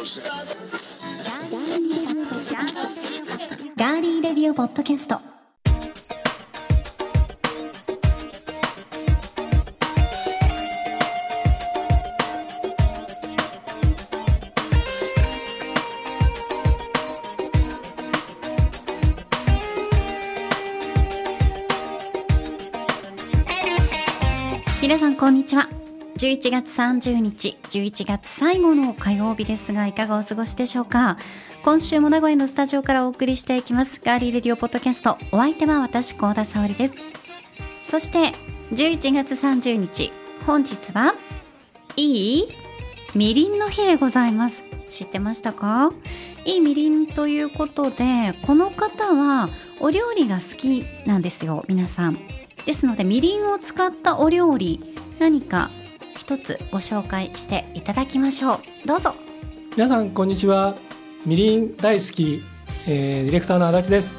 ガーリーレディオポッドキャスト。皆さんこんにちは。11月30日11月最後の火曜日ですがいかがお過ごしでしょうか？今週も名古屋のスタジオからお送りしていきます。ガーリーレディオポッドキャストお相手は私高田沙織です。そして11月30日本日はいいみりんの日でございます。知ってましたか？いいみりんということでこの方はお料理が好きなんですよ皆さん。ですのでみりんを使ったお料理何か一つご紹介していただきましょう。どうぞ。皆さんこんにちは。みりん大好き、えー、ディレクターの足立です、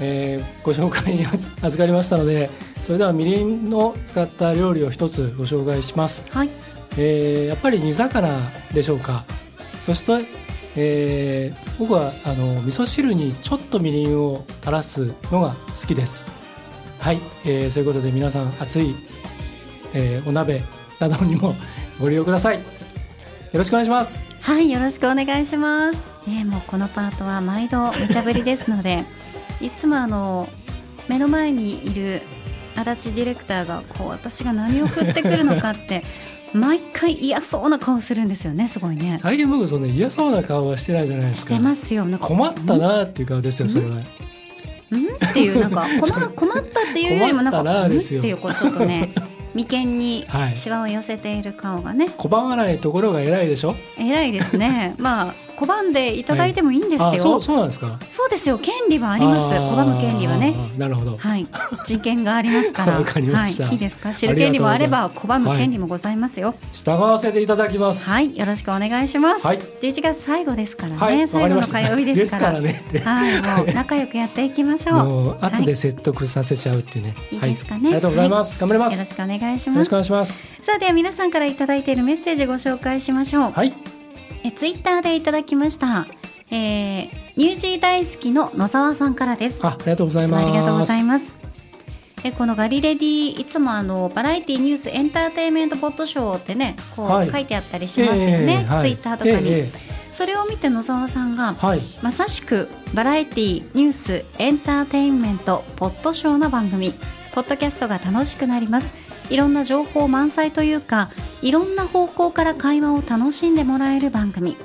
えー、ご紹介に 預かりましたのでそれではみりんの使った料理を一つご紹介します、はい。えー、やっぱり煮魚でしょうか。そして、えー、僕はあの味噌汁にちょっとみりんを垂らすのが好きです。はい、えー、そういうことで皆さん熱い、えー、お鍋などにもご利用ください。よろしくお願いします。はいよろしくお願いします。ねもうこのパートは毎度無茶ぶりですので いつもあの目の前にいる足立ディレクターがこう私が何を振ってくるのかって 毎回嫌そうな顔するんですよねすごいね。最近僕そんな嫌そうな顔はしてないじゃないですか。してますよ。なんか困ったなっていう顔ですよそれは。ん？っていうなんか困困ったっていうよりもなんか うん？っていうこうちょっとね眉間にはい。シワを寄せている顔がね。拒まないところが偉いでしょ？偉いですね。まあ拒んでいただいてもいいんですよ、あそうそうなんですか？そうですよ。権利はあります。拒む権利はね。なるほど。はい。人権がありますから。わかりました。はい、いいですか？知る権利もあれば拒む権利もございますよ。従わせていただきます。はい。よろしくお願いします、はい。11月最後ですからね、最後のかりました。火曜日ですからね。っ てはい。もう仲良くやっていきましょう。もう圧はい。で説得させちゃうっていうね、い。いはいですかね。ありがとうございます、頑張ります。よよろしくお願いします。ろしくお願いします。さあでは皆さんからいただいているメッセージご紹介しましょう、はいえツイッターでいただきました、えー、ニュージー大好きの野沢さんからです。あありがとうございます。ありがとうございます。えこのガリレディいつもあのバラエティニュースエンターテインメントポッドショーってねこう、はい。書いてあったりしますよね、ええはい。ツイッターとかに、えええそれを見て野沢さんがえはい。まさしくバラエティニュースエンターテインメントポッドショーの番組ポッドキャストが楽しくなりますいろんな情報満載というかいろんな方向から会話を楽しんでもらえる番組。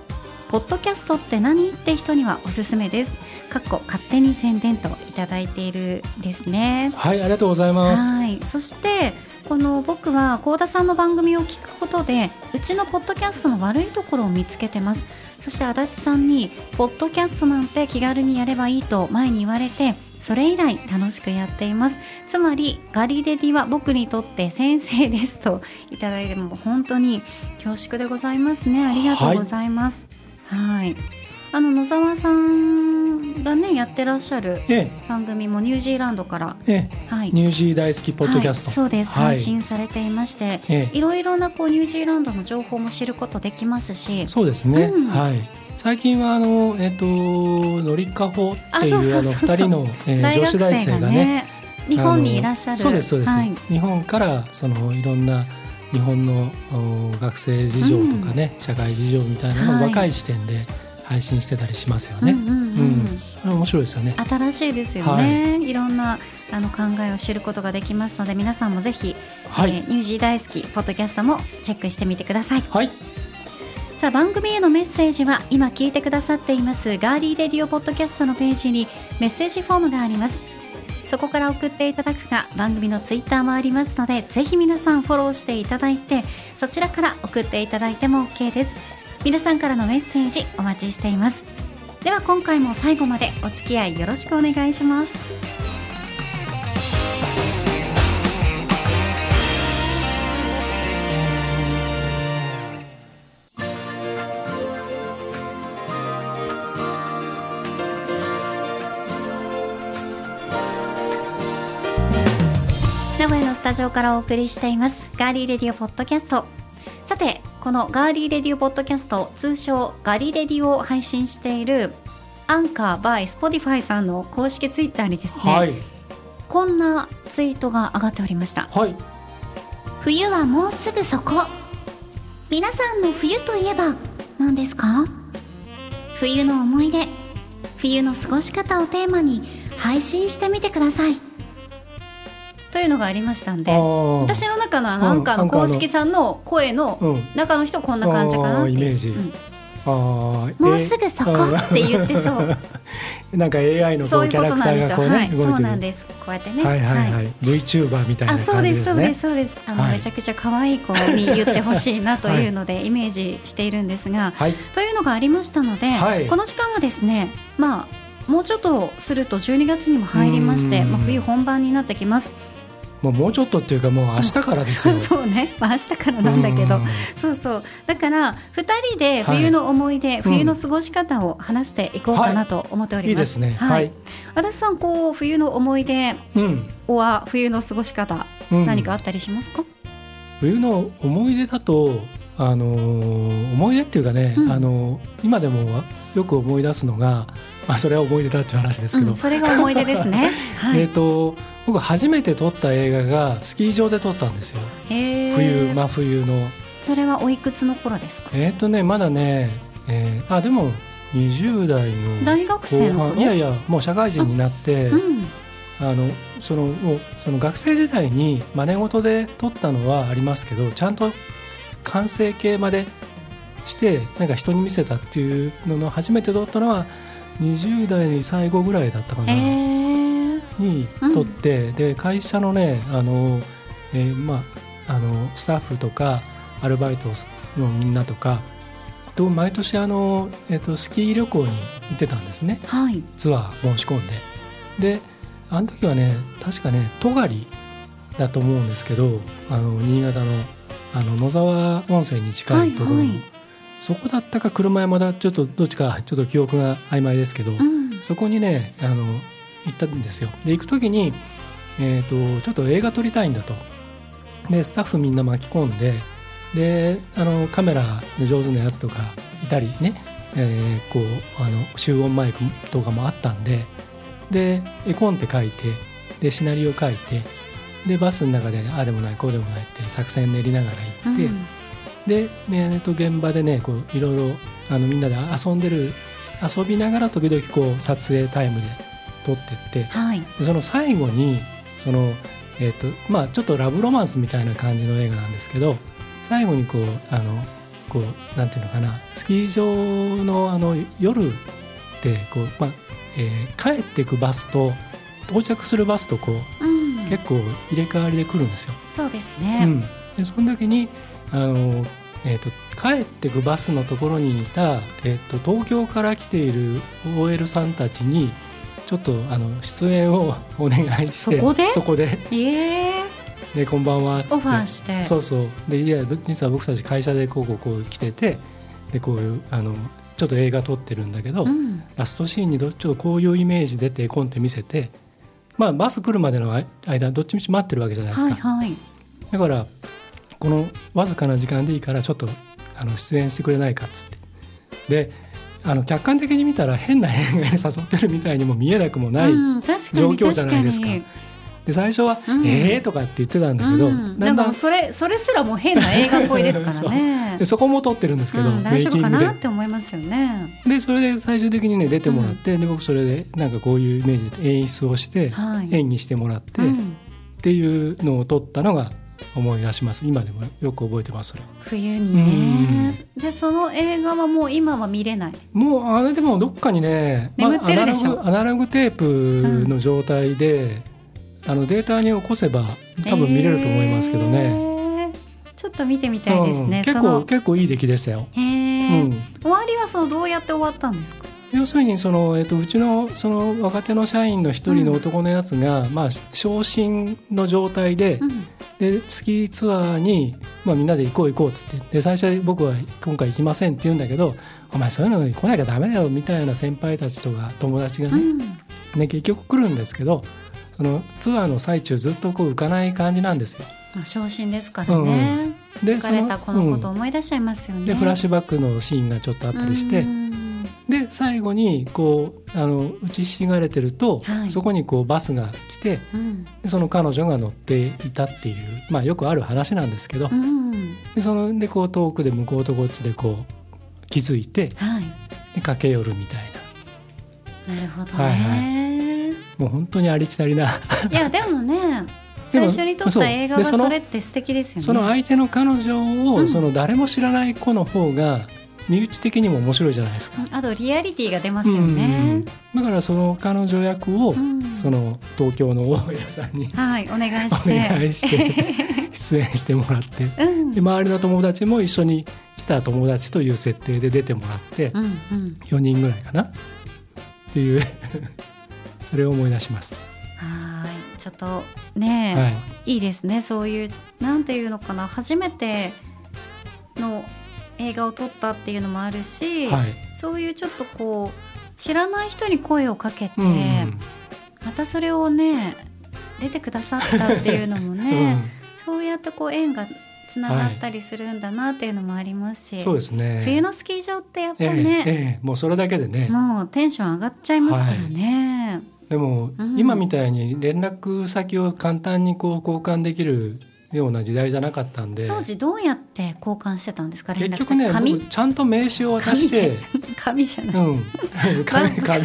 ポッドキャストって何？って人にはおすすめです。かっこ勝手に宣伝といただいているですね。はいありがとうございます。はい。そしてこの僕は幸田さんの番組を聞くことでうちのポッドキャストの悪いところを見つけてます。そして足立さんにポッドキャストなんて気軽にやればいいと前に言われてそれ以来楽しくやっています。つまりガリレディは僕にとって先生ですといただいても本当に恐縮でございますね。ありがとうございます。はい。あの野沢さんがねやってらっしゃるえ番組もニュージーランドからええ。はい。えニュージー大好きポッドキャスト、はい、そうです、はい。配信されていまして、ええ。いろいろなこうニュージーランドの情報も知ることできますしそうですね、うん。はい最近はあのえっ、とのりかほっていうあのそうそうそう。二人の、えー女子大学生がね日本にいらっしゃる。そうですそうです、はい、日本からそのいろんな日本のお学生事情とかね、社会事情みたいなのはい。を若い視点で配信してたりしますよね。面白いですよね。新しいですよね、い、ろんなあの考えを知ることができますので皆さんもぜひ、はい、えーニュージー大好きポッドキャストもチェックしてみてください。はい、さあ番組へのメッセージは今聞いてくださっていますガーリーレディオポッドキャストのページにメッセージフォームがあります。そこから送っていただくか番組のツイッターもありますのでぜひ皆さんフォローしていただいてそちらから送っていただいても OK です。皆さんからのメッセージお待ちしています。では今回も最後までお付き合いよろしくお願いします。タジオからお送りしています。ガーリーレディオポッドキャスト。さてここのガーリーレディオポッドキャスト通称ガリレディオを配信している Anchor by Spotify さんの公式ツイッターにですね、はい。こんなツイートが上がっておりました。はい。冬はもうすぐそこ。皆さんの冬といえば何ですか？冬の思い出冬の過ごし方をテーマに配信してみてくださいというのがありましたんで私の中のあのアンカーの公式さんの声のうん。中の人こんな感じかなってイメージ。うん。あーもうすぐそこえって言ってそう。ー なんか AI のこそういううキャラクタことなんですよはいそうなんです。こうやってね。はいはいはい。VTuber みたいなあそう感じですそうですそうです。あの、はい。めちゃくちゃ可愛い子に言ってほしいなというのでイメージしているんですが、はい。というのがありましたので、はい。この時間はですねまあもうちょっとすると12月にも入りまして、うん。まあ、冬本番になってきますもうもうちょっとっていうかもう明日からですよ。そうね、まあ、明日からなんだけど。うん。そうそう。だから2人で冬の思い出、冬の過ごし方を話していこうかなと思っております、いいですね。はい。はい。足立さんこう冬の思い出うん。は冬の過ごし方、うん。何かあったりしますか？冬の思い出だとあのー思い出っていうかね、うん。あのー今でもよく思い出すのが、まあ、それは思い出だっていう話ですけど、うん、それが思い出ですね。はい。えー、と僕初めて撮った映画がスキー場で撮ったんですよ冬真冬のそれはおいくつの頃ですか？えっ、とねまだね、えーあでも20代の大学生のいやいやもう社会人になってうん。あのそのもうその学生時代に真似事で撮ったのはありますけどちゃんと完成形までしてなんか人に見せたっていうのの初めて撮ったのは20代最後ぐらいだったかな、えー、に撮って、で会社のねあの、えーまあ、あのスタッフとかアルバイトのみんなとかと毎年あの、えー、とスキー旅行に行ってたんですね。はい。ツアー申し込んで。であの時はね確かね戸狩だと思うんですけどあの新潟のあの野沢温泉に近いところの、はいはいそこだったか車山だちょっとどっちかちょっと記憶が曖昧ですけど、うん。そこにねあの行ったんですよ。で行く時に、えー、とちょっと映画撮りたいんだと。でスタッフみんな巻き込んでであのカメラで上手なやつとかいたりね、えーこうあの集音マイクとかもあったんでで絵コンテ書いてでシナリオ書いてでバスの中でああでもないこうでもないって作戦練りながら行って。うんで、えーと現場でねこういろいろあのみんなで遊んでる遊びながら時々こう撮影タイムで撮ってってはい。でその最後にその、えーとまあ、ちょっとラブロマンスみたいな感じの映画なんですけど最後にこうあのこうなんていうのかなスキー場のあの夜でこう、まあえー帰っていくバスと到着するバスとこううん。結構入れ替わりで来るんですよ。そうですうね。ん、でその時にあの、えー、と帰ってくバスのところにいた、えー、と東京から来ている OL さんたちにちょっとあの出演を お願いしてそこで？そこでいえで「こんばんは」っつってオファーして。そうそうでいや実は僕たち会社でこうこうこう来ててでこういうあのちょっと映画撮ってるんだけど、うん。ラストシーンにどちょっとこういうイメージでって絵コンテ見せて、まあ、バス来るまでの間どっちみち待ってるわけじゃないですか。はいはい。だからこのわずかな時間でいいからちょっとあの出演してくれないかっつって。であの客観的に見たら変な映画に誘ってるみたいにも見えなくもない、状に況じゃないですか。確かに。で最初は「うん。えー」とかって言ってたんだけど、うん、だんだんそれそれすらもう変な映画っぽいですからね。で。そこも撮ってるんですけど、うん、大丈夫かなって思いますよね。ででそれで最終的にね出てもらって、で僕それでなんかこういうイメージで演出をして、はい。演技してもらって、っうん。ていうのを撮ったのが思い出します。今でもよく覚えてますそれ。冬にね。でその映画はもう今は見れない？もうあれでもどっかにね、まあ眠ってるでしょ？アナログアナログテープの状態で、あのデータに起こせば多分見れると思いますけどね、えー。ちょっと見てみたいですね。うん。結構結構いい出来でしたよ、へー。うん、終わりはそうどうやって終わったんですか？要するにその、えっと、うちのその若手の社員の一人の男のやつが、まあ昇進の状態で,、うんでスキーツアーに、まあ、みんなで行こう行こうっつってで最初僕は今回行きませんって言うんだけどお前そういうのに来なきゃダメだよみたいな先輩たちとか友達がね、うんね、結局来るんですけどそのツアーの最中ずっとこう浮かない感じなんですよ。まあ昇進ですからね。で書かれたこのことを思い出しちゃいますよね。でフラッシュバックのシーンがちょっとあったりして、うんで最後にこうあの打ちひしがれてると、はい。そこにこうバスが来てうん。でその彼女が乗っていたっていう、まあ、よくある話なんですけど、うん。でそのでこう遠くで向こうとこっちでこう気づいてはい。で駆け寄るみたいな。るほどね。はいなもう本当にありきたりな。いやでもね 最初に撮った映画がそうでそのそれって素敵ですよね。その相手の彼女を、うん。その誰も知らない子の方が身内的にも面白いじゃないですか。あとリアリティが出ますよね。だからその彼女役を、うん。その東京の大家さんにはいお願いおして。願いして 出演してもらって。うん。で周りの友達も一緒に来た友達という設定で出てもらってうんうん。4人ぐらいかな。っていう それを思い出します。はい。ちょっとね、はい、い、いですね。そういうなんていうのかな。初めての映画を撮ったっていうのもあるし、はい。そういうちょっとこう知らない人に声をかけて、うん。うんまたそれをね出てくださったっていうのもね、そうやってこう縁がつながったりするんだなっていうのもありますし、うんそうですね。冬のスキー場ってやっぱええね、ええもうそれだけでね。もうテンション上がっちゃいますからね。でも、うん。今みたいに連絡先を簡単にこう交換できるような時代じゃなかったんで。当時どうやって交換してたんですか？連絡結局ねちゃんと名刺を渡して。紙じゃない、うん。紙紙。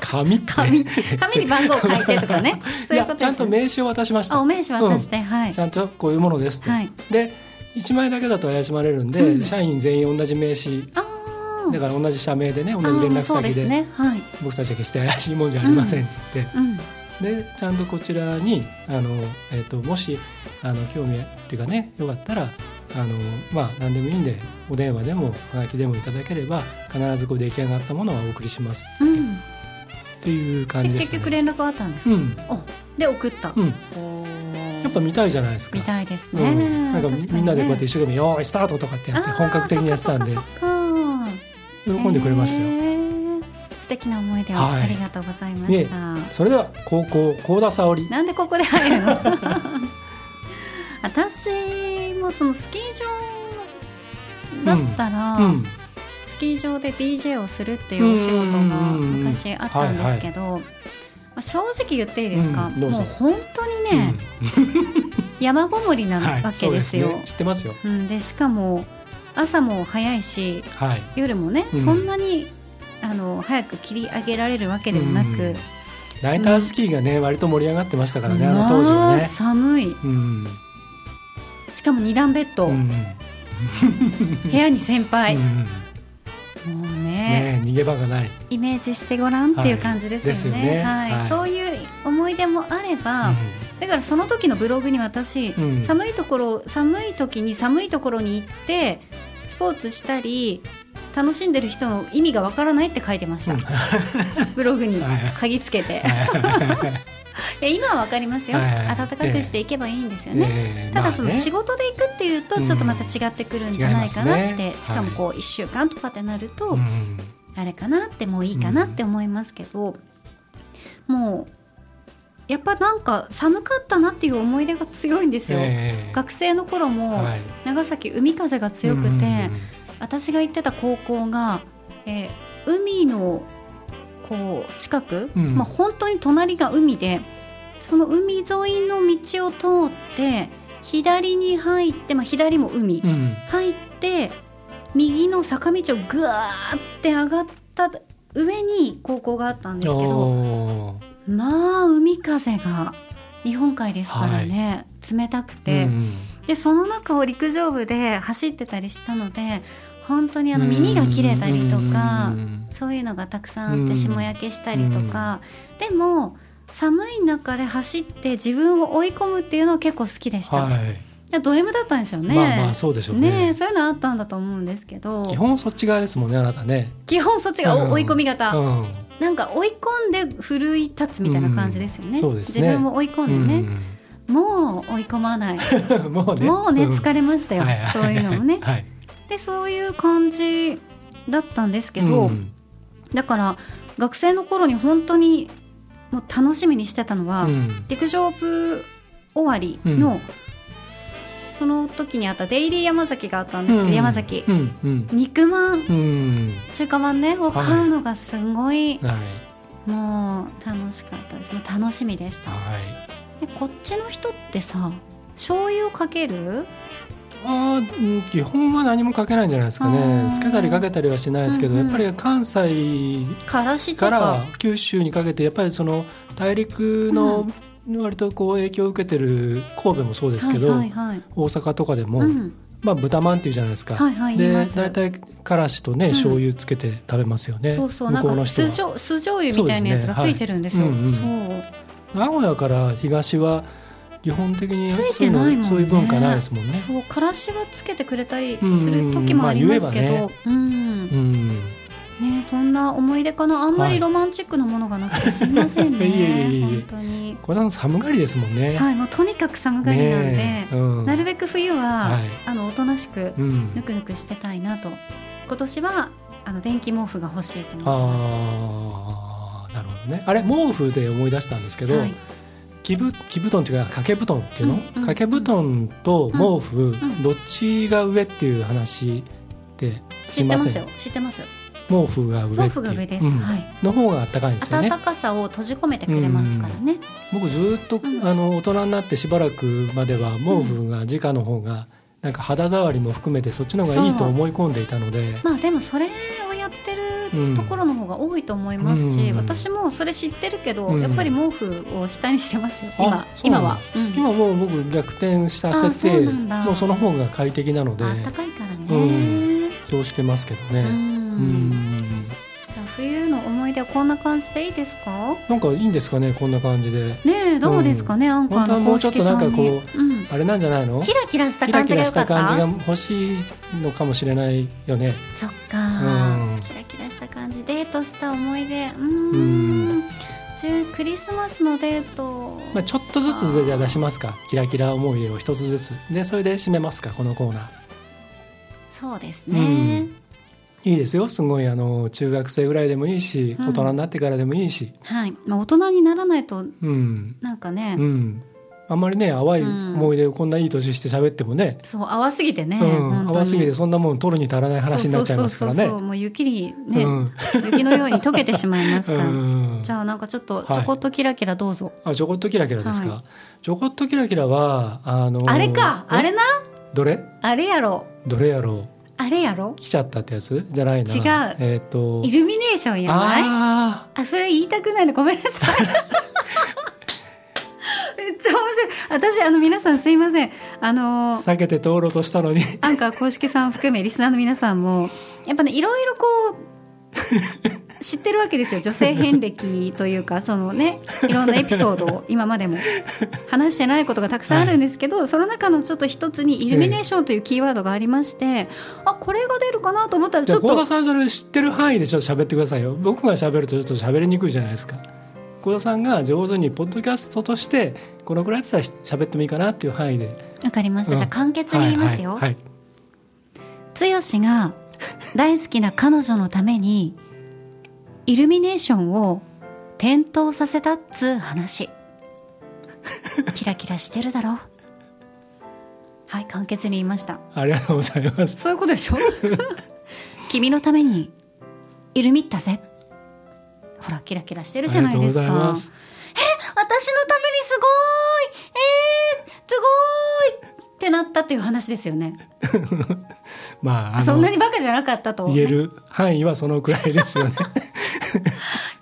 紙。紙紙。に番号書いてとかね。そういうことね、ちゃんと名刺を渡しました。あお名刺渡して、はい。ちゃんとこういうものですと、はい。で1枚だけだと怪しまれるんで、うん。社員全員同じ名刺。だから同じ社名でね同じあ連絡ーそうで先ですね。はい、僕たちは決して怪しいもんじゃありませんっつって、うん、でちゃんとこちらにあの、えー、ともしあの興味っていうかねよかったらあのまあ何でもいいんでお電話でもはがきでもいただければ必ずこう出来上がったものはお送りしますっつって,、うん、っていう感でじでね。結局連絡あったんですか、うん。おで送った、うん、やっぱ見たいじゃないですか。見たいですうね、ん、なんかね。みんなでこうやって一生懸命「よーいスタート!」とかってやって本格的にやってたんで。喜んでくれましたよ。素敵な思い出をはい。ありがとうございました、それでは高校高田沙織。なんでここで入るの？私もそのスキー場だったら、うんスキー場で DJ をするっていうお仕事が昔あったんですけど、まあ正直言っていいですか、うんもう本当にね、山ごもりなはいわけですよ。そうね知ってますよ。うん、でしかも朝も早いしはい。夜もね、うん。そんなにあの早く切り上げられるわけでもなく、うん。ナイタースキーがね割と盛り上がってましたからねあの当時はまあね。寒い。うん。しかも二段ベッド、うん。部屋に先輩、うん。もうね。ね逃げ場がない。イメージしてごらんっていう感じですよね。はい。ですよね。はい。はい。そういう思い出もあれば、うん。だからその時のブログに私、うん。寒いところ寒い時に寒いところに行ってスポーツしたり楽しんでる人の意味がわからないって書いてました、ブログに鍵つけて。い。や今はわかりますよ、暖かくしていけばいいんですよね、ええ。ただその仕事で行くっていうとちょっとまた違ってくるんじゃないかなって、しかもこう1週間とかってなると、うん。あれかなってもういいかなって思いますけど、もうやっぱなんか寒かったなっていう思い出が強いんですよ。ええ。学生の頃もはい。長崎海風が強くて、うん私が行ってた高校が、えー海のこう近く、うん。まあ、本当に隣が海でその海沿いの道を通って左に入って、まあ、左も海、うん。うん入って右の坂道をぐわーって上がった上に高校があったんですけどまあ海風が日本海ですからね、冷たくて、うんでその中を陸上部で走ってたりしたので本当にあの耳が切れたりとか、うん。そういうのがたくさんあってうん霜焼けしたりとか、でも寒い中で走って自分を追い込むっていうのは結構好きでした。はい。やド M だったんでしょうね。まあまあそうでしょうね。ねえそういうのあったんだと思うんですけど。基本そっち側ですもんねあなたね。基本そっちがうん。追い込み型、うん。なんか追い込んで奮い立つみたいな感じですよね,、うん。そうですね。自分を追い込んでね、もう追い込まない。う んもうね。もうねん。疲れましたよ、はいはい。そういうのもね。はい。でそういう感じだったんですけど、うん。だから学生の頃に本当にもう楽しみにしてたのは、うん。陸上部終わりのその時にあったデイリー山崎があったんですけど、うん。山崎、肉まん中華まんねを買うのがすごい、はい。もう楽しかったです。もう楽しみでした。はいでこっちの人ってさ醤油をかける？あ基本は何もかけないんじゃないですかあねー。つけたりかけたりはしないですけど、うんうんやっぱり関西から九州にかけてやっぱりその大陸の割とこう影響を受けてる神戸もそうですけど、大阪とかでも、うん。まあ、豚まんっていうじゃないですか、はいはいで大体からしとね、ん。醤油つけて食べますよね。そうそうなんか酢醤油みたいなやつがついてるんですよ。そう名古屋から東は基本的についてないもんね。そういう文化ないですもんね。そうからしはつけてくれたりうんする時もありますけど、まあうんうんねそんな思い出かな。あんまりロマンチックなものがなくてすみませんね、いえいえい本当に。これは寒がりですもんね。はいもうとにかく寒がりなんで、ねえ。うん。なるべく冬は、はい。あのおとなしくうん。ぬくぬくしてたいなと。今年はあの電気毛布が欲しいと思ってますなるほどね。あれ毛布で思い出したんですけど、はい。木ぶ木布団っていうか掛け布団っていうの、うんうん掛け布団と毛布、ん。どっちが上っていう話って知ってますんよ。知ってます。よ毛布が上毛布が上です、うん。はい。の方が暖かいんですよね。暖かさを閉じ込めてくれますからね、僕ずっと、うん。あの大人になってしばらくまでは毛布が直の方がなんか肌触りも含めてそっちの方がいいと思い込んでいたので。まあでもそれをところの方が多いと思いますし、うん。私もそれ知ってるけど、うん。やっぱり毛布を下にしてますよあ今。今は、うん。今もう僕逆転したあ設定そうなんだ。もうその方が快適なのであったかいからね、うん。そうしてますけどね。うん。うん。じゃあ冬の思い出はこんな感じでいいですか？なんかいいんですかねこんな感じで。ねえどうですかね、アンカーの公もうちょっと式さんに。なんかこうん、あれなんじゃないの？キラキラした感じが欲しいのかもしれないよね。そっか、うん。キラキラ感じデートした思い出。うん。クリスマスのデート、まあ、ちょっとずつでじゃあ出しますか。キラキラ思い出を一つずつ。でそれで締めますか。このコーナー。そうですね、いいですよ。すごいあの中学生ぐらいでもいいし、うん。大人になってからでもいいし。はい、まあ、大人にならないとうん。なんかね、うんあんまりね淡い思い出をこんないい年して喋ってもね、そう淡すぎてね、うん、淡すぎてそんなもん取るに足らない話になっちゃいますからね。そうそうそうそうもう雪にね、うん。雪のように溶けてしまいますから、うん。じゃあなんかちょっとはい。ちょこっとキラキラどうぞ、あちょこっとキラキラですか、はちょこっとキラキラはあのあれか。あれな？どれ？あれやろ。どれやろう？あれやろ？来ちゃったってやつじゃないな。違う。えっ、と。イルミネーションやない。ああそれ言いたくないの。ごめんなさい。めっちゃ面白い。私あの皆さんすいません。あのあ避けて通ろうとしたのに。アンカー公式さん含めリスナーの皆さんもやっぱねいろいろこう 知ってるわけですよ。女性遍歴というかそのねいろんなエピソードを今までも話してないことがたくさんあるんですけど、その中のちょっと一つにイルミネーションというキーワードがありまして、あこれが出るかなと思ったらちょっと田さんそれ知ってる範囲でちょっと喋ってくださいよ。僕が喋るとちょっと喋りにくいじゃないですか幸田さんが上手にポッドキャストとしてこのくらいだったら喋ってもいいかなっていう範囲で。わかりました、うん。じゃあ簡潔に言いますよ。はいはい剛が大好きな彼女のためにイルミネーションを点灯させたっつう話。キラキラしてるだろ。はい簡潔に言いました。ありがとうございます。そういうことでしょ？君のためにイルミったぜほらキラキラしてるじゃないですか。ありがとうございます。私のためにすごい。えー、すごい。ってなったっていう話ですよね。まあそんなにバカじゃなかったと、ね、言える範囲はそのくらいですよね。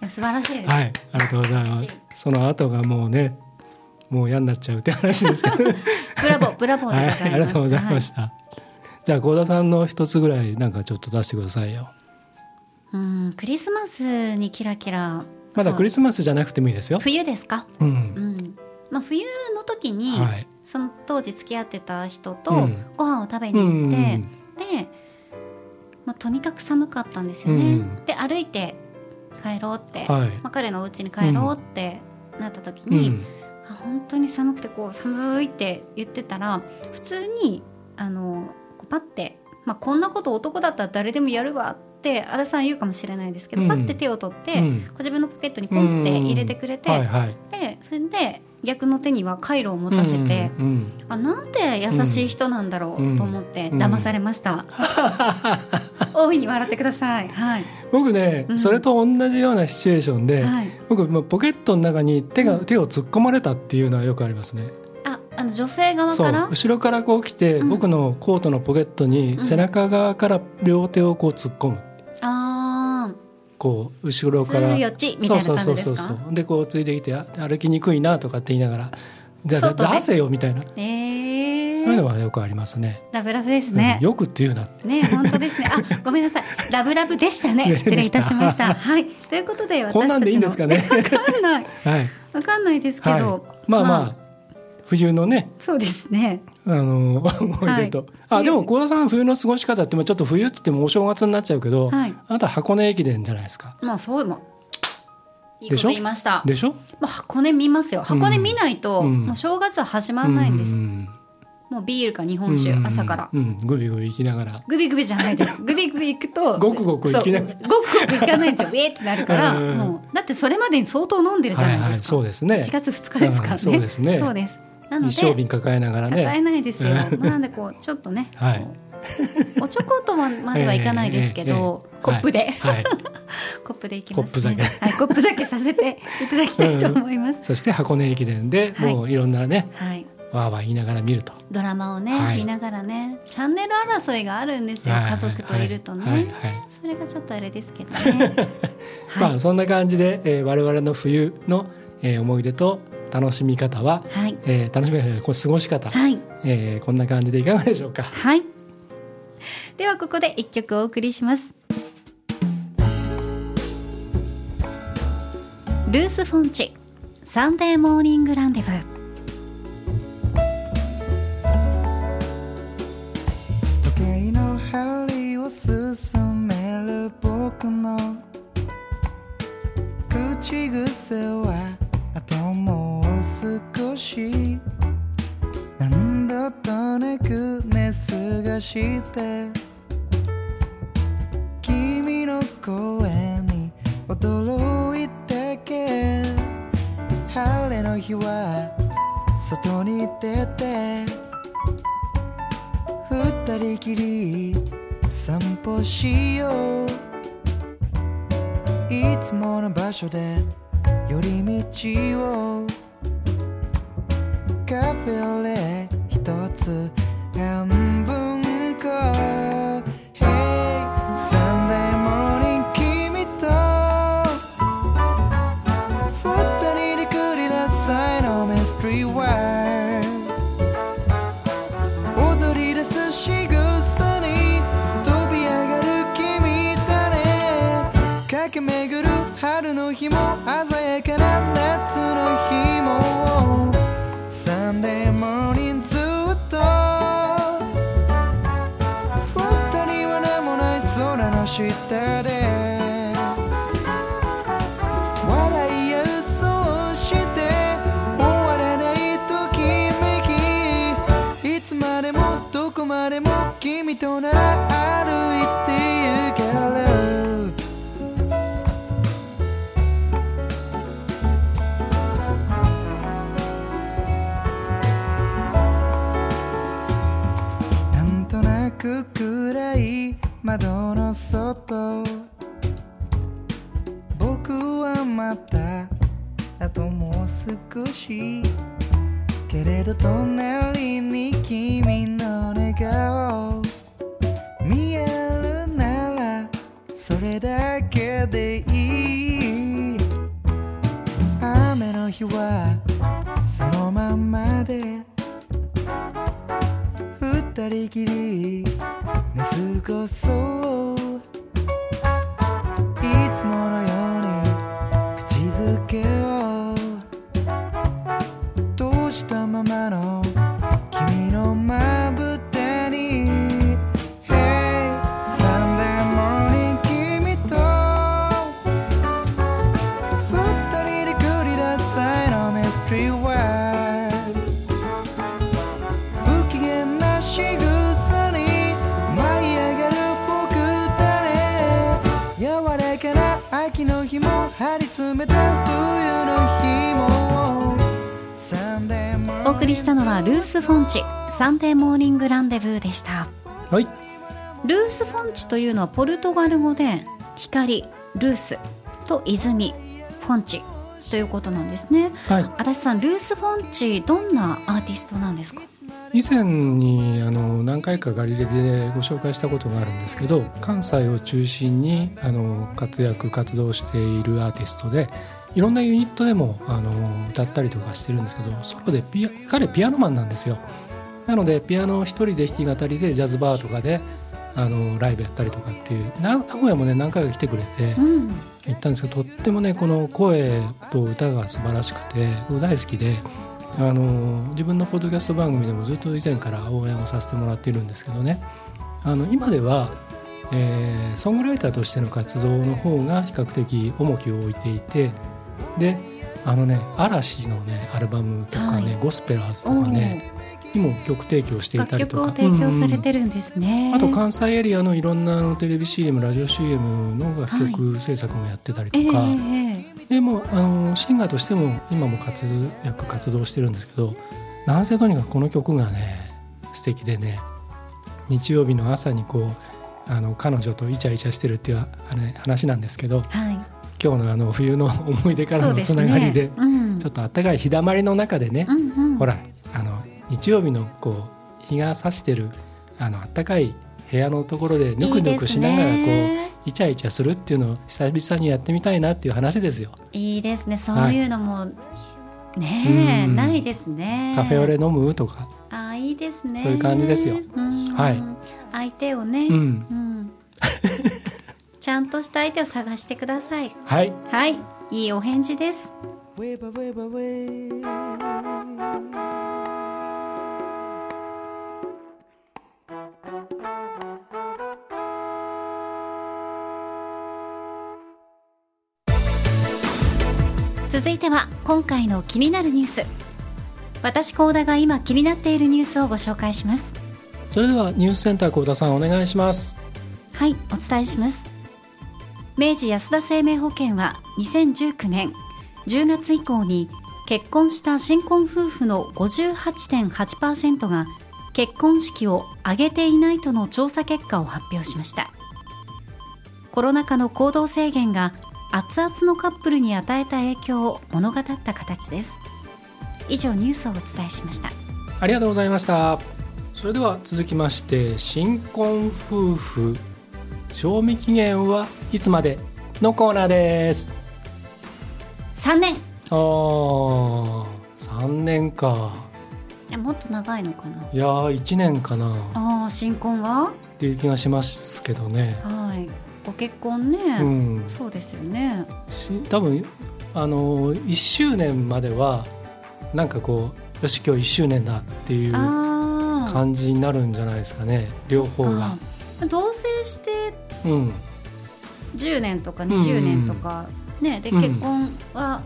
いや素晴らしいです、はいありがとうございます。その後がもうねもう嫌になっちゃうって話ですけど。ブラボーブラボーではいございます、ありがとうございまはした、じゃあ幸田さんの一つぐらいなんかちょっと出してくださいようんクリスマスにキラキラ。まだクリススマスじゃなくてもいいですよ。冬ですか？ううん。んまあ冬の時に、はい。その当時付き合ってた人うとん。ご飯を食べうに行って、ん。で、まあ、とにかく寒かったんですよね、うん。で歩いて帰ろうって、はい。まあ、彼のお家に帰ろうってなった時うに、ん。あ本当に寒くてこう寒いって言ってたら普通にあのこうパッて、まあ、こんなこと男だったら誰でもやるわって足田さん言うかもしれないですけど、うん。パッて手を取って、うん。自分のポケットにポンって入れてくれて、はいはい。でそれで逆の手にはカイロを持たせて、うんうんあなんて優しい人なんだろうと思ってうん。騙されました、大いに笑ってください。はい、僕ね、うん。それと同じようなシチュエーションで、はい、僕ポケットの中に手が、うん。手を突っ込まれたっていうのはよくありますね。ああの女性側から？後ろからこう来て、うん。僕のコートのポケットにうん。背中側から両手をこう突っ込む。あこう後ろあから通よちみたいな感じですそうそうそうかそう。でこうついてきてあ歩きにくいなとかって言いながらじゃあ出せよみたいな。えー、そういうのはよくありますね。ラブラブですね。うん、よくっていうなね本当ですね。あ ごめんなさい。ラブラブでしたね。ね失礼いたしました。ではい。ということで私たちのこんなんでいいんですかね。わかんない。はい、わかんないですけど、はい、まあまあ、冬のね。そうですね。あの思い出と、あでも幸田さん冬の過ごし方ってまあちょっと冬っつってもお正月になっちゃうけど、はい。あなた箱根駅伝じゃないですか。まあそうもいいでしょ？こと言いました。でしょ？まあ、箱根見ますよ。箱根見ないと、うん。もう正月は始まらないんです、うん。もうビールか日本酒、うん。朝から。うん、グビグビ行きながら。グビグビじゃないです。グビグビ行くとごくごく行きながら。ごくごく行かないんですよ。ウェーってなるから、うん。もうだってそれまでに相当飲んでるじゃないですか、はいはい、そうですね。1月2日ですからね、うんそうですね。そうですなので一升瓶抱えながら抱えねないですよ、まあなんでこうちょっとね、はい。おちょことままではいかないですけど、コップで、はい、コップでいきます、ね、コップ酒。はい、コップ酒させていただきたいと思います、そして箱根駅伝ではい。もういろんなね、はい。わーわー言いながら見ると。ドラマをね、はい。見ながらねチャンネル争いがあるんですよ、はい。家族といるとね、はい。はい。それがちょっとあれですけどね。はい、まあそんな感じで、えー、我々の冬の、えー思い出と楽しみ方は、はい。えー楽しみ方こう過ごし方、はい。えーこんな感じでいかがでしょうか。はい。ではここで一曲お送りします。ルース・フォンチサンデーモーニングランデブー。時計の針を進める僕の口癖して。君の声に驚いたけ。晴れの日は外に出て。二人きり散歩しよう。いつもの場所で寄り道を。暗い窓の外僕はまたあともう少しけれど隣に君のでいい雨の日はそのままで二人きり寝過ごそう。いつものよお送りしたのはルース・フォンチサンデーモーニングランデブーでした。はい。ルース・フォンチというのはポルトガル語で光ルースと泉フォンチということなんですね。はい。足立さんルース・フォンチどんなアーティストなんですか？以前にあの何回かガリレでご紹介したことがあるんですけど関西を中心にあの活躍活動しているアーティストでいろんなユニットでもあの歌ったりとかしてるんですけどソロでピア彼ピアノマンなんですよ。なのでピアノを一人で弾き語りでジャズバーとかであのライブやったりとかっていうな名古屋もね何回か来てくれてうん。行ったんですけどとってもねこの声と歌が素晴らしくて僕大好きであの自分のポッドキャスト番組でもずっと以前から応援をさせてもらっているんですけどね。あの今では、えーソングライターとしての活動の方が比較的重きを置いていてであのね嵐のねアルバムとかね、はい。ゴスペラーズとかねにも曲提供していた楽りとか。曲を提供されうんてるんですね、あと関西エリアのいろんなテレビ CM ラジオ CM の楽曲制作もやってたりとええか、ええでもあのシンガーとしても今も活躍活動してるんですけどなんせとにかくこの曲がね素敵でね日曜日の朝にこうあの彼女とイチャイチャしてるっていうあれ話なんですけどはい。今日のあの冬の思い出からのつながりでねうん。ちょっとあったかい日だまりの中でね、うんうん。ほらあの日曜日のこう日が差してるあのたかい部屋のところでぬくぬくしながらこういいイチャイチャするっていうのを久々にやってみたいなっていう話ですよ。いいですね。そういうのも、ねえうん。ないですね。カフェオレ飲む？とか、あーいいですね。そういう感じですよ。うん。はい相手をね、うん、うん。ちゃんとした相手を探してください。はい。はい。いいお返事です続いては今回の気になるニュース。私高田が今気になっているニュースをご紹介します。それではニュースセンター幸田さんお願いします。はいお伝えします。明治安田生命保険は2019年10月以降に結婚した新婚夫婦の58.8%が結婚式を挙げていないとの調査結果を発表しました。コロナ禍の行動制限が熱々のカップルに与えた影響を物語った形です。以上ニュースをお伝えしました。ありがとうございました。それでは続きまして新婚夫婦賞味期限はいつまでのコーナーです。3年。あー3年か。いやもっと長いのかな？いやー1年かな。ああ新婚は？っていう気がしますけどね。はいご結婚ね、うん。そうですよね。し多分あの1周年まではなんかこうよし今日1周年だっていう感じになるんじゃないですかね両方が。あ。同棲してうん。10年とかうんうん20年とか、ねでうん。結婚は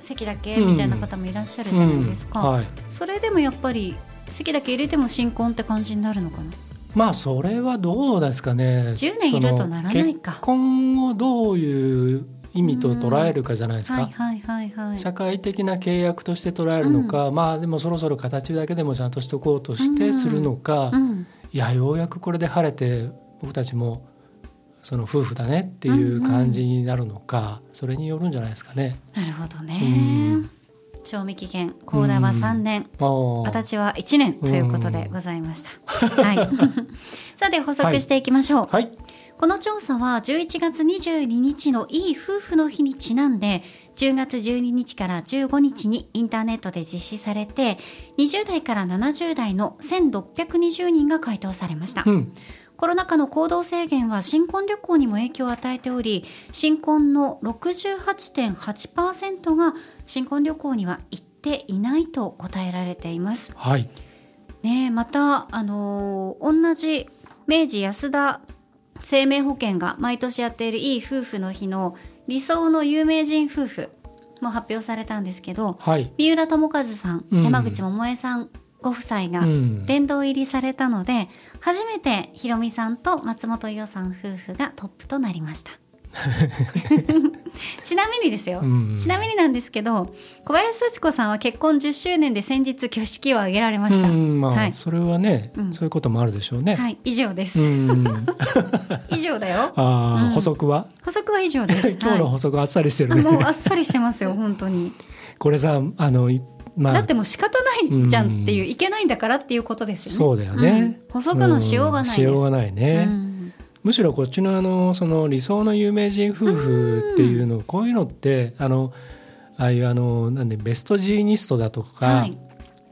席だけうんみたいな方もいらっしゃるじゃないですか、うん。はい、それでもやっぱり席だけ入れても新婚って感じになるのかな？まあそれはどうですかね。10年いるとならないか。その結婚をどういう意味と捉えるかじゃないですか、社会的な契約として捉えるのか、まあでもそろそろ形だけでもちゃんとしとこうとしてするのか、うんいやようやくこれで晴れて僕たちもその夫婦だねっていう感じになるのか、それによるんじゃないですかね。なるほどうねん賞味期限コーダは3年あー私は1年ということでございました。はい。さて補足していきましょう。はいこの調査は11月22日のいい夫婦の日にちなんで10月12日から15日にインターネットで実施されて20代から70代の1620人が回答されました。うんコロナ禍の行動制限は新婚旅行にも影響を与えており新婚の68.8%が新婚旅行には行っていないと答えられています。はい。ねえまた、あのー同じ明治安田生命保険が毎年やっているいい夫婦の日の理想の有名人夫婦も発表されたんですけどはい。三浦友和さん、うん。山口百恵さんご夫妻がうん。殿堂入りされたので、初めてひろみさんと松本伊代さん夫婦がトップとなりました ちななみにですよ、うんちなみになんですけど小林幸子さんは結婚10周年で先日挙式を挙げられました、うんまあ、はい。それはね、うん。そういうこともあるでしょうね。はい以上です、うん、以上だよ。ああ、うん。補足は？補足は以上です。今日の補足はあっさりしてるね。はいもうあっさりしてますよ本当に。これさあのいまあ。だってもう仕方ないじゃんっていう、いけないんだからっていうことですよね。そうだよね、うん。補足のしようがないしようがないね、うんむしろこっちのあのその理想の有名人夫婦っていうの、こういうのってあのああいうあのなんでベストジーニストだとか、はい。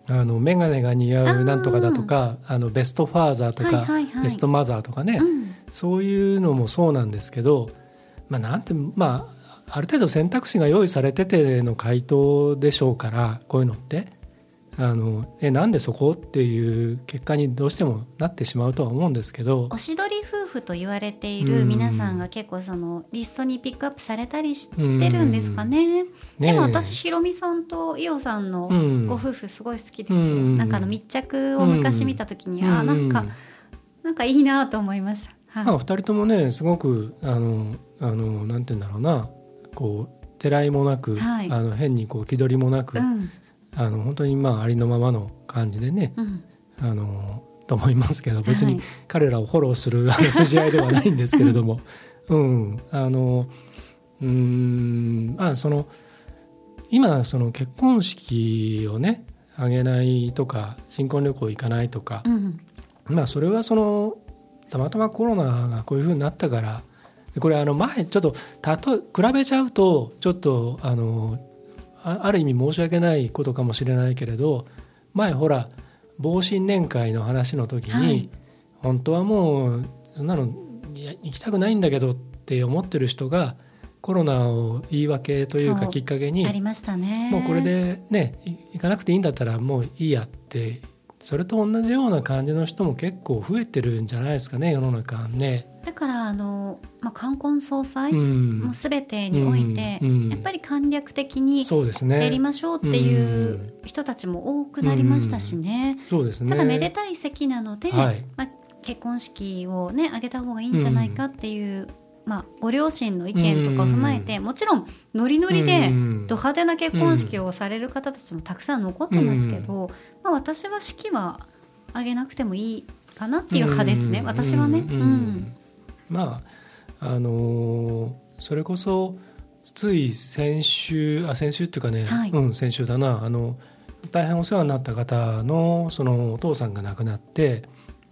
あの眼鏡が似合うなんとかだとかあのベストファーザーとか、はいはいはい。ベストマザーとかね、うん。そういうのもそうなんですけど、まあ、なんてまあある程度選択肢が用意されてての回答でしょうからこういうのってあのえなんでそこ？っていう結果にどうしてもなってしまうとは思うんですけど。おしどり夫婦と言われている皆さんが結構そのリストにピックアップされたりしてるんですかね。ねえでも私ひろみさんと伊代さんのうん。ご夫婦すごい好きですよ。うん。なんかあの密着を昔見た時に、あーなんかなんかいいなと思いました。はい。まあ、お二人ともねすごくあのあのなんて言うんだろうな。こうてらいもなく、はい。あの変にこう気取りもなく、うんあの本当にまあありのままの感じでねうん。あのと思いますけど 別にはい彼らをフォローする あの筋合いではないんですけれども、うん、あのうーんまあその今その結婚式をねあげないとか新婚旅行行かないとかう、ん。まあそれはそのたまたまコロナがこういうふうになったからでこれあの前ちょっとたと比べちゃうとちょっとあのあある意味申し訳ないことかもしれないけれど前ほら防新年会の話の時に、はい本当はもうそんなの行きたくないんだけどって思ってる人がコロナを言い訳というかきっかけにありましたね。もうこれでねい行かなくていいんだったらもういいやってそれと同じような感じの人も結構増えてるんじゃないですかね世の中ね。だからあのまあ冠婚葬祭うん。もうすべてにおいて、うん。うん。やっぱり簡略的にそうですね。やりましょうっていう人たちも多くなりましたしね。そうですね。ただめでたい席なので、はい。まあ、結婚式をね挙げた方がいいんじゃないかっていう、まあ、ご両親の意見とかを踏まえて、もちろんノリノリでうん。ド派手な結婚式をされる方たちもたくさん残ってますけど、まあ、私は式は挙げなくてもいいかなっていう派ですね、うん。私はね。ううんん。まああのーそれこそつい先週あ先週っていうかね、はい。うん先週だな。あの大変お世話になった方のそのお父さんが亡くなって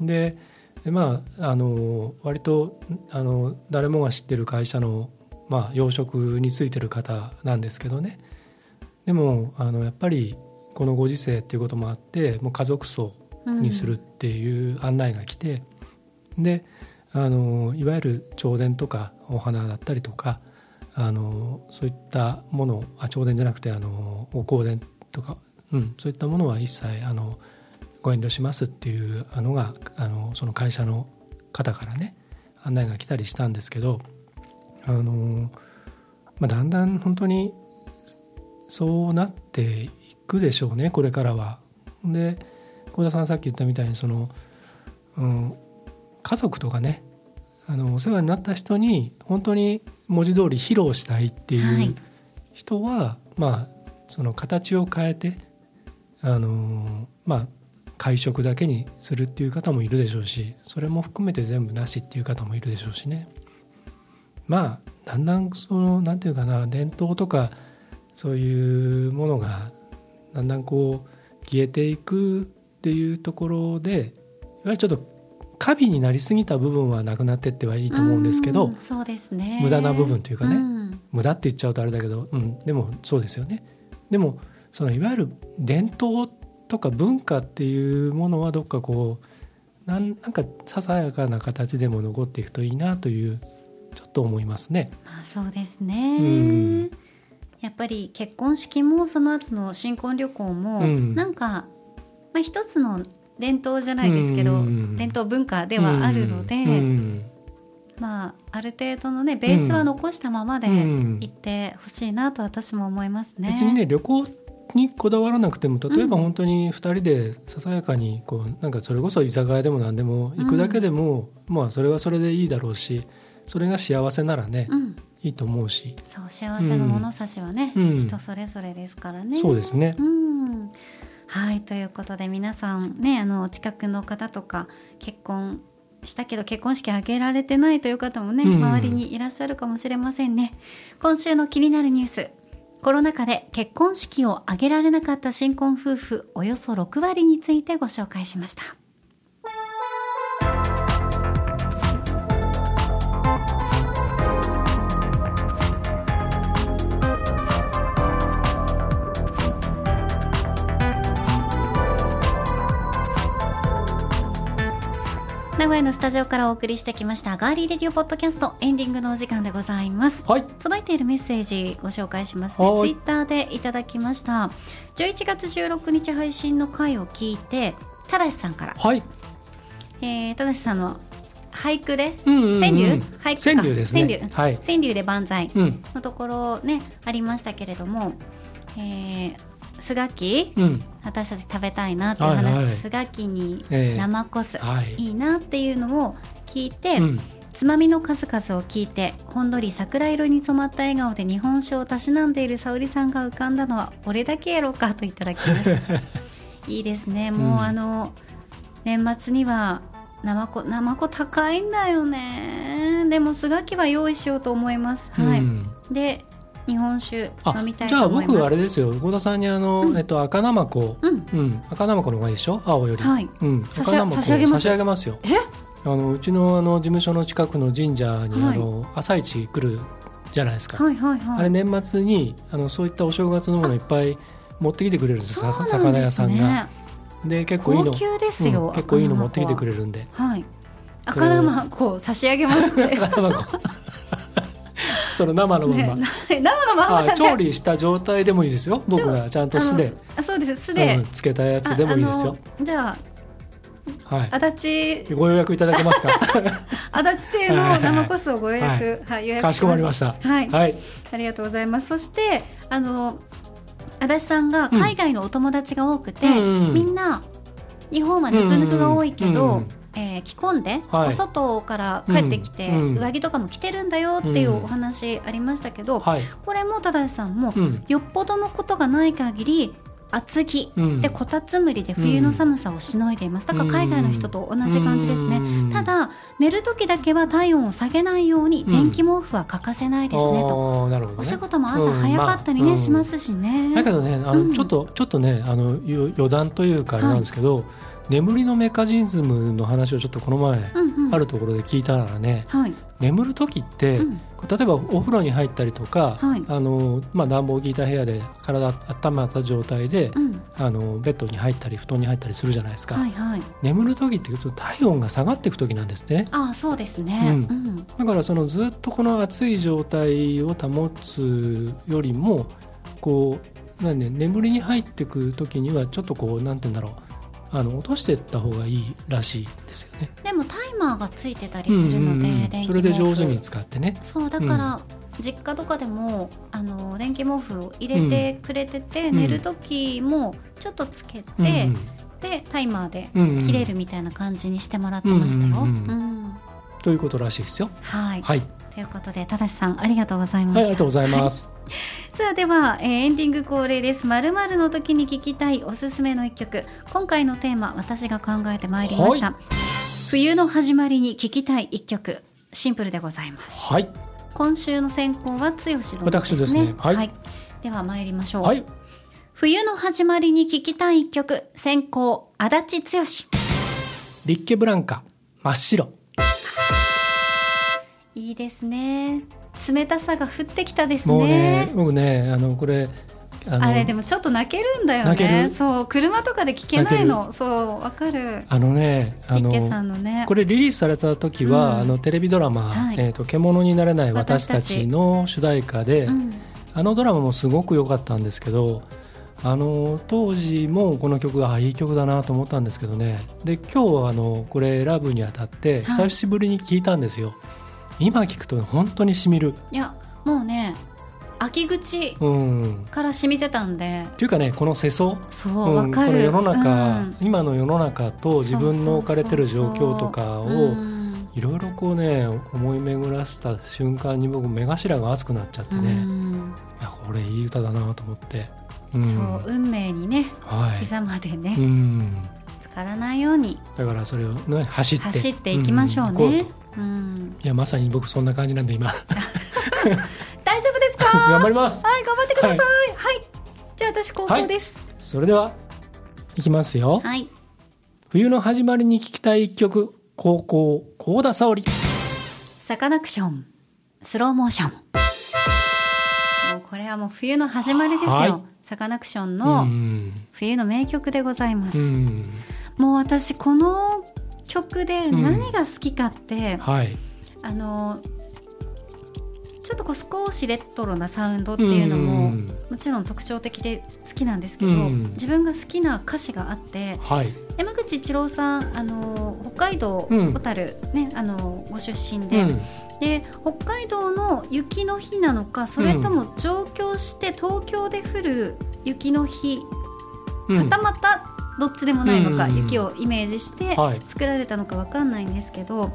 ででまああの割とあの誰もが知ってる会社の、まあ、養殖についてる方なんですけどね。でもあのやっぱりこのご時世っていうこともあってもう家族葬にするっていう案内が来て、であのいわゆる弔電とかお花だったりとかあのそういったものあ弔電じゃなくてあのお香典とか、うん、そういったものは一切あのご遠慮しますっていうのがあのその会社の方からね案内が来たりしたんですけどあの、まあ、だんだん本当にそうなっていくでしょうねこれからは。で幸田さんさっき言ったみたいにその、うん、家族とかねあのお世話になった人に本当に文字通り披露したいってはいいう人は、まあその形を変えてあのまあ会食だけにするっていう方もいるでしょうしそれも含めて全部なしっていう方もいるでしょうしね。まあだんだんそのなんていうかな伝統とかそういうものがだんだんこう消えていくっていうところでいわゆるちょっと過敏になりすぎた部分はなくなってってはいいと思うんですけどうんそうですね。無駄な部分というかねん。無駄って言っちゃうとあれだけど、うん、でもそうですよね。でもそのいわゆる伝統とか文化っていうものはどっかこうなんなんかささやかな形でも残っていくといいなというちょっと思いますね。まあ、そうですね、うん。やっぱり結婚式もその後の新婚旅行も、うん。なんか、まあ、一つの伝統じゃないですけど、うん。伝統文化ではあるので、うん。まあ、ある程度のねベースは残したままでうん。行ってほしいなと私も思いますね。別にね旅行にこだわらなくても例えばうん。本当に2人でささやかにこうなんかそれこそ居酒屋でも何でも行くだけでも、まあそれはそれでいいだろうしそれが幸せならね、うん。いいと思うし、そう幸せの物差しはね、うん。人それぞれですからね。そうですね。う。ん。はいということで皆さんねあのお近くの方とか結婚したけど結婚式挙げられてないという方もね、うん。周りにいらっしゃるかもしれませんね。今週の気になるニュースコロナ禍で結婚式を挙げられなかった新婚夫婦およそ6割についてご紹介しました。名古屋のスタジオからお送りしてきましたガーリーレディオポッドキャストエンディングのお時間でございますはい。届いているメッセージご紹介しますねはいツイッターでいただきました11月16日配信の回を聞いてただしさんから、はい。えー、ただしさんの俳句でうんうんうん川柳？俳句か川柳ですね。川柳はい。川柳で万歳うん。のところねありましたけれども、えー、スガキうん。私たち食べたいなっていう話、はいはい。スガキにええ生コス、はい。いいなっていうのを聞いて、うん。つまみの数々を聞いてほんのり桜色に染まった笑顔で日本酒をたしなんでいる沙織さんが浮かんだのは俺だけやろかといただきました。いいですね。もう、うん。あの年末には生子生子高いんだよね。でもスガキは用意しようと思います。はい、うん。で日本酒あ飲みたいじゃあと思います。僕あれですよ。郷田さんにあの、うん。えっと赤ナマコうん。うん。赤ナマコの方がいいでしょ？青より、はい。うん。赤ナマコ差し上げますよ。え？あのうちのあの事務所の近くの神社に、はい。あの朝市来るじゃないですか、はいはいはい。あれ年末にあのそういったお正月のものいっぱい持ってきてくれるんですそうなんさ魚屋さんが。ねで結構いいの。高級ですよ、うん。結構いいの持ってきてくれれるんで。はい。赤玉こう。差し上げますね。赤ナマコその生のまま、ね 生のまま調理した状態でもいいですよ。僕がちゃんと酢で。あそうです。酢で、うんつけたやつでもいいですよ。じゃあはい。足立。ご予約いただけますか？足立亭の生コスをご予約、はい、予約かしこまりました。はい、はい。ありがとうございます。そしてあの足立さんが海外のお友達が多くて、うんうんみんな日本はぬくぬくが多いけど、うんうんうんえー着込んで、はい。お外から帰ってきて、うん。うん。上着とかも着てるんだよっていううんお話ありましたけど、はい、これも忠さんも、うん。よっぽどのことがない限り厚着うん。でこたつむりで冬の寒さをしのいでいます。だから海外の人と同じ感じですね。うん。ただ寝る時だけは体温を下げないようにうん。電気毛布は欠かせないですねと。あーなるほどね。お仕事も朝早かったりねうん。しますしね。だけどねあの、うん。ちょっとちょっとねあのよ余談というかあれなんですけど、眠りのメカニズムの話をちょっとこの前、うんうん。あるところで聞いたらねはい。眠る時って、うん。例えばお風呂に入ったりとか、はい。あのまあ、暖房効いた部屋で体温まった状態で、うん。あのベッドに入ったり布団に入ったりするじゃないですか、はいはい。眠る時って体温が下がっていく時なんですね。ああそうですね。うん。うん。だからそのずっとこの暑い状態を保つよりもこうね、眠りに入っていく時にはちょっとこうなんて言うんだろうあの落としていった方がいいらしいですよね。でもタイマーがついてたりするのでうんうんうん。それで上手に使ってね。そうだから、実家とかでもあの電気毛布を入れてくれてて、うん。寝る時もちょっとつけて、うんうん。でタイマーでうんうん。切れるみたいな感じにしてもらってましたよ。ううんん。うんということらしいですよ。はい、はい、ということで正さんありがとうございまはい、あした。りがとうございます。さあでは、えーエンディング恒例です。まるまるの時に聞きたいおすすめの一曲。今回のテーマ私が考えてまいりました。冬の始まりに聞きたい一曲。シンプルでございます。はい、今週の選考は剛殿ですね。私ですねはいでは参りましょう。はい、冬の始まりに聞きたい一曲。選考足立剛。リッケブランカ真っ白。いいですね。冷たさが降ってきたですもうねね、。僕ね、あのこれあのあれでもちょっと泣けるんだよね。る？そう車とかで聞けないの。そうわかる。あのね、あのさんのね。これリリースされた時は、うんあのテレビドラマ、はいえーと獣になれない私たちちの主題歌で、うんあのドラマもすごく良かったんですけどあの当時もこの曲があいい曲だなと思ったんですけどねで今日あのこれ選ぶにあたってはい久しぶりに聞いたんですよ、今聞くと本当にしみる。いやもうね秋口うん。から染みてたんで。っていうかねこの世相。そうわ、うんかる。この世の中、うん。今の世の中と自分の置かれてる状況とかを、いろいろこうね思い巡らせた瞬間に僕目頭が熱くなっちゃってね、うん。いやこれいい歌だなと思って、うん。そう運命にねはい。膝までねうん、浸からないように。だからそれをね走って。走っていきましょうね。うん、いやまさに僕そんな感じなんで今 大丈夫ですか？頑張りますはい、頑張ってください。ははい。じゃあ私高校です。それではいきますよはい。冬の始まりに聴きたい一曲高校高田沙織サカナクションスローモーション。もうこれはもう冬の始まりですよ。はいサカナクションうのん冬の名曲でございます。うんもう私この曲で何が好きかって、はい。あのちょっとこう少しレトロなサウンドっていうのも、んもちろん特徴的で好きなんですけど、うん。自分が好きな歌詞があってはい。山口一郎さんあの北海道うん。小樽、ねあのご出身うで,、ん。で北海道の雪の日なのかそれとも上京して東京で降る雪の日、うん。はたまたどっちでもないのか、うん。雪をイメージしてはい。作られたのかわかんないんですけど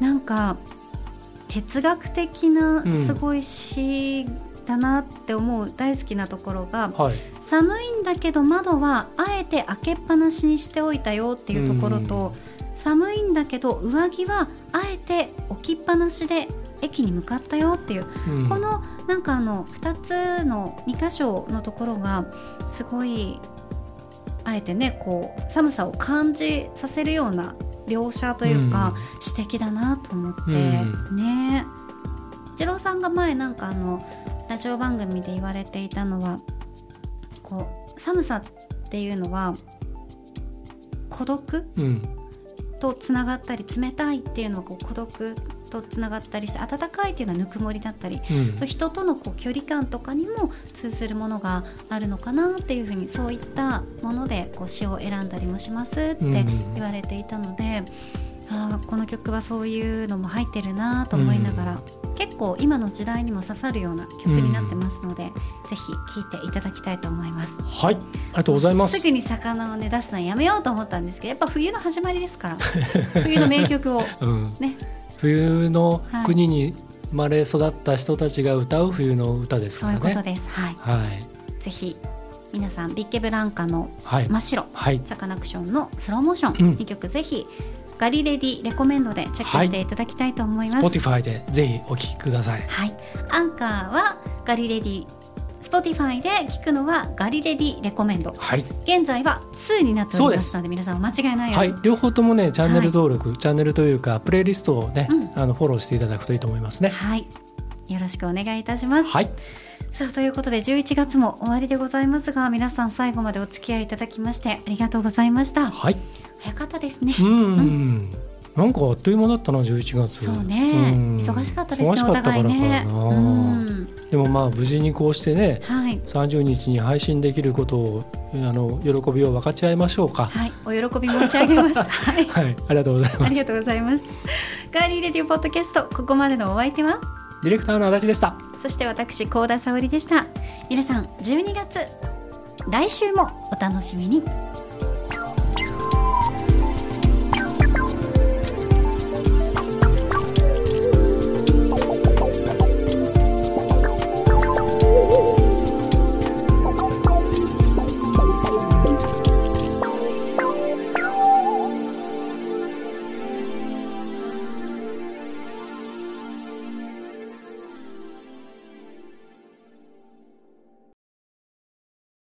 なんか哲学的なうん。すごい詩だなって思う大好きなところが、はい。寒いんだけど窓はあえて開けっぱなしにしておいたよっていうところと、寒いんだけど上着はあえて置きっぱなしで駅に向かったよっていう、うん。このなんかあの2つの2箇所のところがすごいあえてねこう寒さを感じさせるような描写というか、詩的だなと思って、うん。ね。一郎さんが前なんかあのラジオ番組で言われていたのはこう寒さっていうのは孤独うん。とつながったり冷たいっていうのはこう孤独とつながったりして暖かいっていうのはぬくもりだったりうん。そう人とのこう距離感とかにも通ずるものがあるのかなっていうふうにそういったものでこう詩を選んだりもしますってうん。言われていたので、あーこの曲はそういうのも入ってるなと思いながら、結構今の時代にも刺さるような曲になってますので、ぜひ聴いていただきたいと思います。はいありがとうございます。すぐに魚をね出すのはやめようと思ったんですけどやっぱ冬の始まりですから冬の名曲を うん。ね冬のはい。国に生まれ育った人たちが歌う冬の歌ですそういうからねことです。はい、はい。ぜひ皆さんビッケブランカのはい。真っ白はい。サカナクションのスローモーション、うん。2曲ぜひガリレディレコメンドでチェックしていただきたいと思います。はい、Spotify でぜひお聴きください。アンカーはガリレディ Spotify で聞くのはガリレディレコメンド。はい。現在は2になっておりますので皆さんお間違いないように、はい。両方ともねチャンネル登録、チャンネルというかプレイリストをね、うん。あのフォローしていただくといいと思いますね。はい。よろしくお願いいたします。はい。さあということで11月も終わりでございますが皆さん最後までお付き合いいただきましてありがとうございました。はい。早かったですね。うん、なんかあっという間だったな11月。そうね、ん。忙しかったですねお互いね。なうん。でもまあ無事にこうしてねはい。30日に配信できることをあの喜びを分かち合いましょうか。はい。お喜び申し上げます。はい。はい。ありがとうございます。ありがとうございます。ガーリーレディオポッドキャストここまでのお相手は？ディレクターの足立でした。そして私高田沙織でした。皆さん12月。来週もお楽しみに